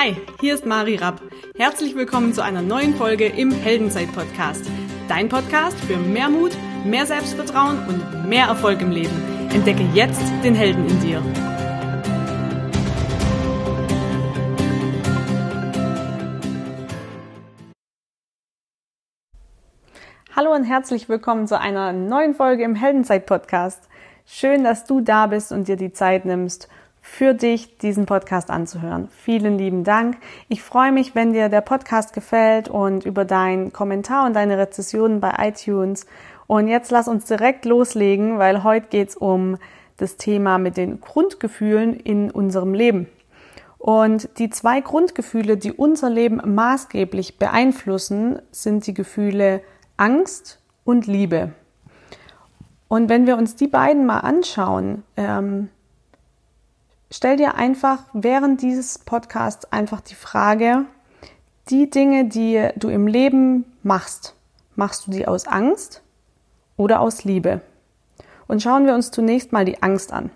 Hi, hier ist Mari Rapp. Herzlich willkommen zu einer neuen Folge im Heldenzeit-Podcast. Dein Podcast für mehr Mut, mehr Selbstvertrauen und mehr Erfolg im Leben. Entdecke jetzt den Helden in dir. Hallo und herzlich willkommen zu einer neuen Folge im Heldenzeit-Podcast. Schön, dass du da bist und dir die Zeit nimmst für dich, diesen Podcast anzuhören. Vielen lieben Dank. Ich freue mich, wenn dir der Podcast gefällt und über deinen Kommentar und deine Rezessionen bei iTunes. Und jetzt lass uns direkt loslegen, weil heute geht's um das Thema mit den Grundgefühlen in unserem Leben. Und die zwei Grundgefühle, die unser Leben maßgeblich beeinflussen, sind die Gefühle Angst und Liebe. Und wenn wir uns die beiden mal anschauen, ähm, stell dir einfach während dieses Podcasts einfach die Frage, die Dinge, die du im Leben machst, machst du die aus Angst oder aus Liebe? Und schauen wir uns zunächst mal die Angst an.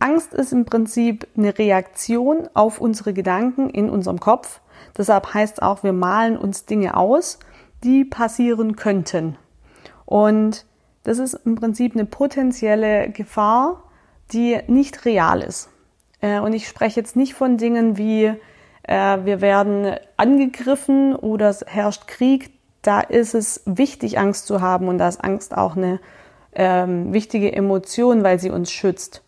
Angst ist im Prinzip eine Reaktion auf unsere Gedanken in unserem Kopf. Deshalb heißt es auch, wir malen uns Dinge aus, die passieren könnten. Und das ist im Prinzip eine potenzielle Gefahr, die nicht real ist. Äh, und ich spreche jetzt nicht von Dingen wie, äh, wir werden angegriffen oder es herrscht Krieg. Da ist es wichtig, Angst zu haben und da ist Angst auch eine ähm, wichtige Emotion, weil sie uns schützt.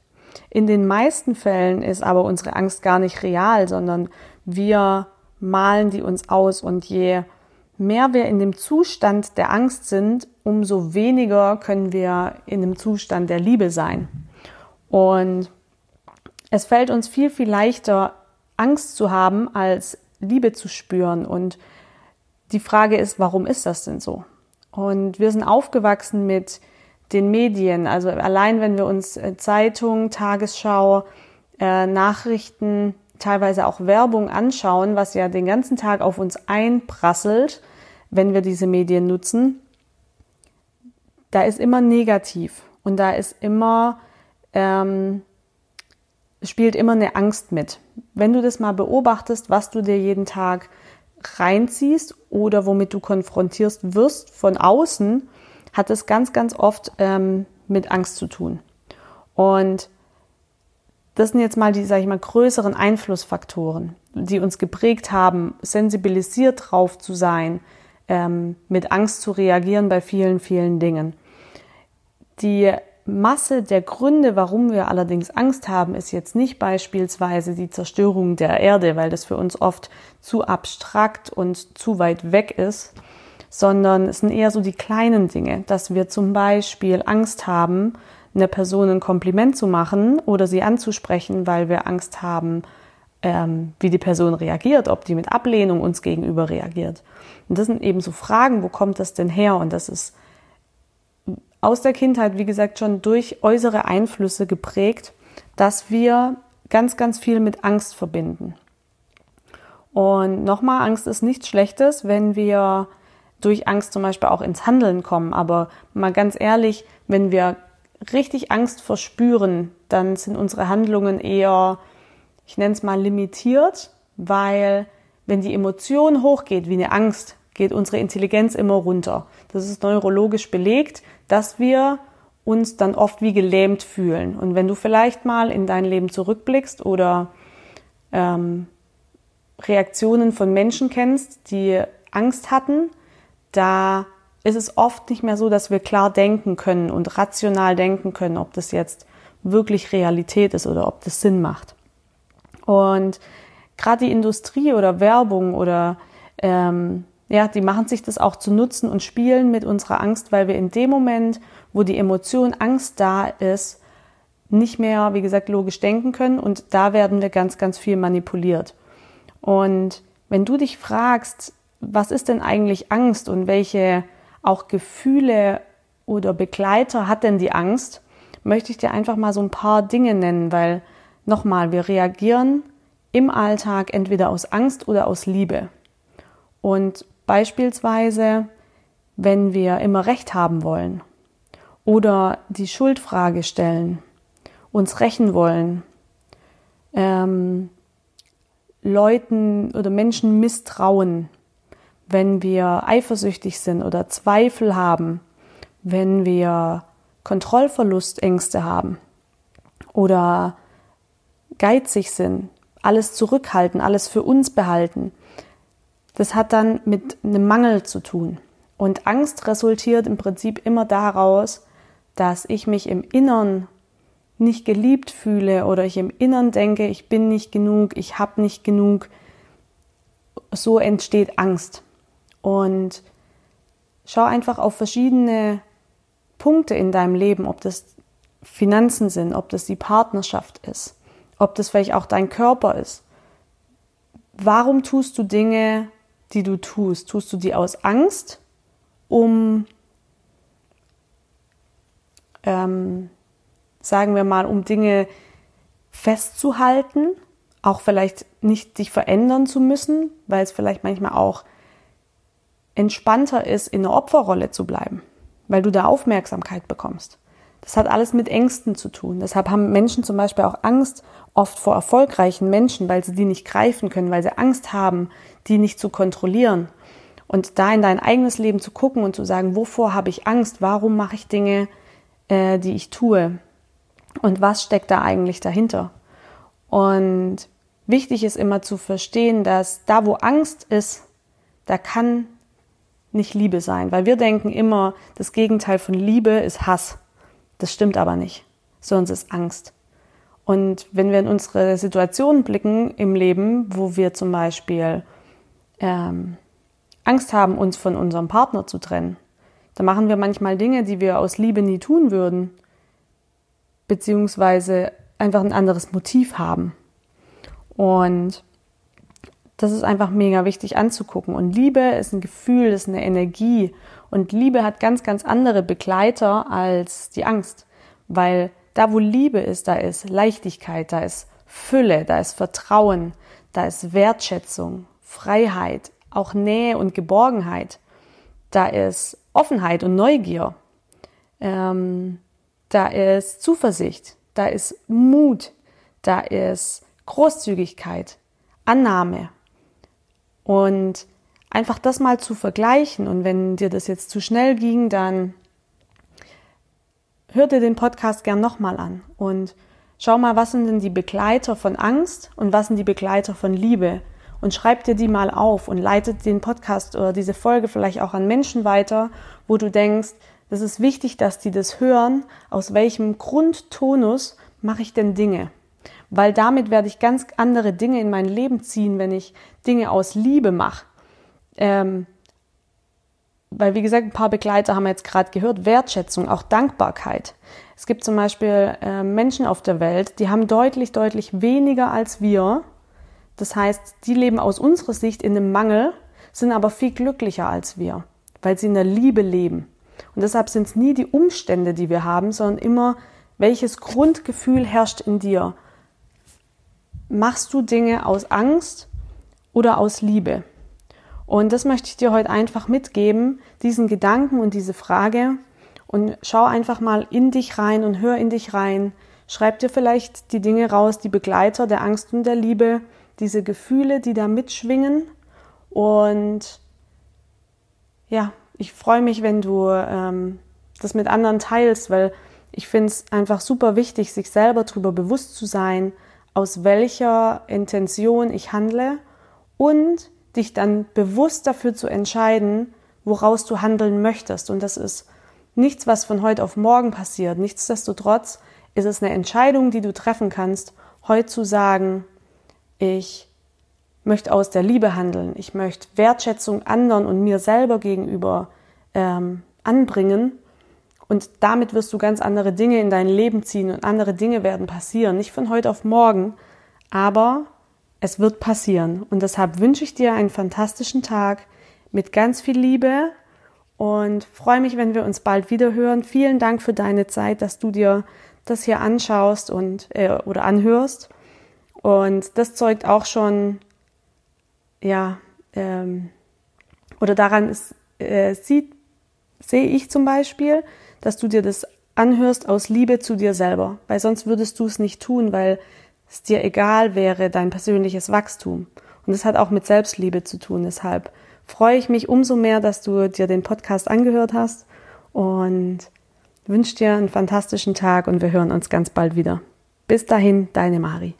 In den meisten Fällen ist aber unsere Angst gar nicht real, sondern wir malen die uns aus und je mehr wir in dem Zustand der Angst sind, umso weniger können wir in dem Zustand der Liebe sein. Und es fällt uns viel, viel leichter, Angst zu haben, als Liebe zu spüren. Und die Frage ist, warum ist das denn so? Und wir sind aufgewachsen mit den Medien. Also allein wenn wir uns äh, Zeitung, Tagesschau, äh, Nachrichten, teilweise auch Werbung anschauen, was ja den ganzen Tag auf uns einprasselt, wenn wir diese Medien nutzen, da ist immer negativ und da ist immer ähm, spielt immer eine Angst mit. Wenn du das mal beobachtest, was du dir jeden Tag reinziehst oder womit du konfrontierst wirst von außen, hat es ganz, ganz oft ähm, mit Angst zu tun. Und das sind jetzt mal die, sage ich mal, größeren Einflussfaktoren, die uns geprägt haben, sensibilisiert drauf zu sein, ähm, mit Angst zu reagieren bei vielen, vielen Dingen. Die Masse der Gründe, warum wir allerdings Angst haben, ist jetzt nicht beispielsweise die Zerstörung der Erde, weil das für uns oft zu abstrakt und zu weit weg ist, sondern es sind eher so die kleinen Dinge, dass wir zum Beispiel Angst haben, einer Person ein Kompliment zu machen oder sie anzusprechen, weil wir Angst haben, ähm, wie die Person reagiert, ob die mit Ablehnung uns gegenüber reagiert. Und das sind eben so Fragen, wo kommt das denn her? Und das ist aus der Kindheit, wie gesagt, schon durch äußere Einflüsse geprägt, dass wir ganz, ganz viel mit Angst verbinden. Und nochmal, Angst ist nichts Schlechtes, wenn wir durch Angst zum Beispiel auch ins Handeln kommen. Aber mal ganz ehrlich, wenn wir richtig Angst verspüren, dann sind unsere Handlungen eher, ich nenne es mal limitiert, weil wenn die Emotion hochgeht wie eine Angst, geht unsere Intelligenz immer runter. Das ist neurologisch belegt, dass wir uns dann oft wie gelähmt fühlen. Und wenn du vielleicht mal in dein Leben zurückblickst oder ähm, Reaktionen von Menschen kennst, die Angst hatten, da ist es oft nicht mehr so, dass wir klar denken können und rational denken können, ob das jetzt wirklich Realität ist oder ob das Sinn macht. Und gerade die Industrie oder Werbung oder ähm, ja, die machen sich das auch zu nutzen und spielen mit unserer Angst, weil wir in dem Moment, wo die Emotion Angst da ist, nicht mehr, wie gesagt, logisch denken können und da werden wir ganz, ganz viel manipuliert. Und wenn du dich fragst, was ist denn eigentlich Angst und welche auch Gefühle oder Begleiter hat denn die Angst, möchte ich dir einfach mal so ein paar Dinge nennen, weil nochmal, wir reagieren im Alltag entweder aus Angst oder aus Liebe. Und Beispielsweise, wenn wir immer Recht haben wollen oder die Schuldfrage stellen, uns rächen wollen, ähm, Leuten oder Menschen misstrauen, wenn wir eifersüchtig sind oder Zweifel haben, wenn wir Kontrollverlustängste haben oder geizig sind, alles zurückhalten, alles für uns behalten. Das hat dann mit einem Mangel zu tun. Und Angst resultiert im Prinzip immer daraus, dass ich mich im Innern nicht geliebt fühle oder ich im Innern denke, ich bin nicht genug, ich habe nicht genug. So entsteht Angst. Und schau einfach auf verschiedene Punkte in deinem Leben, ob das Finanzen sind, ob das die Partnerschaft ist, ob das vielleicht auch dein Körper ist. Warum tust du Dinge, die du tust? Tust du die aus Angst, um, ähm, sagen wir mal, um Dinge festzuhalten, auch vielleicht nicht dich verändern zu müssen, weil es vielleicht manchmal auch entspannter ist, in der Opferrolle zu bleiben, weil du da Aufmerksamkeit bekommst. Das hat alles mit Ängsten zu tun. Deshalb haben Menschen zum Beispiel auch Angst oft vor erfolgreichen Menschen, weil sie die nicht greifen können, weil sie Angst haben, die nicht zu kontrollieren. Und da in dein eigenes Leben zu gucken und zu sagen, wovor habe ich Angst? Warum mache ich Dinge, äh, die ich tue? Und was steckt da eigentlich dahinter? Und wichtig ist immer zu verstehen, dass da, wo Angst ist, da kann nicht Liebe sein, weil wir denken immer, das Gegenteil von Liebe ist Hass. Das stimmt aber nicht, es ist Angst. Und wenn wir in unsere Situation blicken im Leben, wo wir zum Beispiel ähm, Angst haben, uns von unserem Partner zu trennen, dann machen wir manchmal Dinge, die wir aus Liebe nie tun würden, beziehungsweise einfach ein anderes Motiv haben. Und das ist einfach mega wichtig anzugucken. Und Liebe ist ein Gefühl, ist eine Energie. Und Liebe hat ganz, ganz andere Begleiter als die Angst. Weil da, wo Liebe ist, da ist Leichtigkeit, da ist Fülle, da ist Vertrauen, da ist Wertschätzung, Freiheit, auch Nähe und Geborgenheit. Da ist Offenheit und Neugier. Ähm, da ist Zuversicht, da ist Mut, da ist Großzügigkeit, Annahme, und einfach das mal zu vergleichen. Und wenn dir das jetzt zu schnell ging, dann hör dir den Podcast gern nochmal an. Und schau mal, was sind denn die Begleiter von Angst und was sind die Begleiter von Liebe? Und schreib dir die mal auf und leitet den Podcast oder diese Folge vielleicht auch an Menschen weiter, wo du denkst, das ist wichtig, dass die das hören, aus welchem Grundtonus mache ich denn Dinge weil damit werde ich ganz andere Dinge in mein Leben ziehen, wenn ich Dinge aus Liebe mache. Ähm, weil, wie gesagt, ein paar Begleiter haben wir jetzt gerade gehört, Wertschätzung, auch Dankbarkeit. Es gibt zum Beispiel äh, Menschen auf der Welt, die haben deutlich, deutlich weniger als wir. Das heißt, die leben aus unserer Sicht in einem Mangel, sind aber viel glücklicher als wir, weil sie in der Liebe leben. Und deshalb sind es nie die Umstände, die wir haben, sondern immer, welches Grundgefühl herrscht in dir machst du Dinge aus Angst oder aus Liebe? Und das möchte ich dir heute einfach mitgeben, diesen Gedanken und diese Frage. Und schau einfach mal in dich rein und hör in dich rein. Schreib dir vielleicht die Dinge raus, die Begleiter der Angst und der Liebe, diese Gefühle, die da mitschwingen. Und ja, ich freue mich, wenn du ähm, das mit anderen teilst, weil ich finde es einfach super wichtig, sich selber darüber bewusst zu sein, aus welcher Intention ich handle und dich dann bewusst dafür zu entscheiden, woraus du handeln möchtest. Und das ist nichts, was von heute auf morgen passiert. Nichtsdestotrotz ist es eine Entscheidung, die du treffen kannst, heute zu sagen, ich möchte aus der Liebe handeln, ich möchte Wertschätzung anderen und mir selber gegenüber ähm, anbringen und damit wirst du ganz andere Dinge in dein Leben ziehen und andere Dinge werden passieren. Nicht von heute auf morgen, aber es wird passieren. Und deshalb wünsche ich dir einen fantastischen Tag mit ganz viel Liebe und freue mich, wenn wir uns bald wieder hören. Vielen Dank für deine Zeit, dass du dir das hier anschaust und äh, oder anhörst. Und das zeugt auch schon, ja, ähm, oder daran ist, äh, sieht, sehe ich zum Beispiel, dass du dir das anhörst aus Liebe zu dir selber, weil sonst würdest du es nicht tun, weil es dir egal wäre, dein persönliches Wachstum. Und es hat auch mit Selbstliebe zu tun. Deshalb freue ich mich umso mehr, dass du dir den Podcast angehört hast und wünsche dir einen fantastischen Tag und wir hören uns ganz bald wieder. Bis dahin, deine Mari.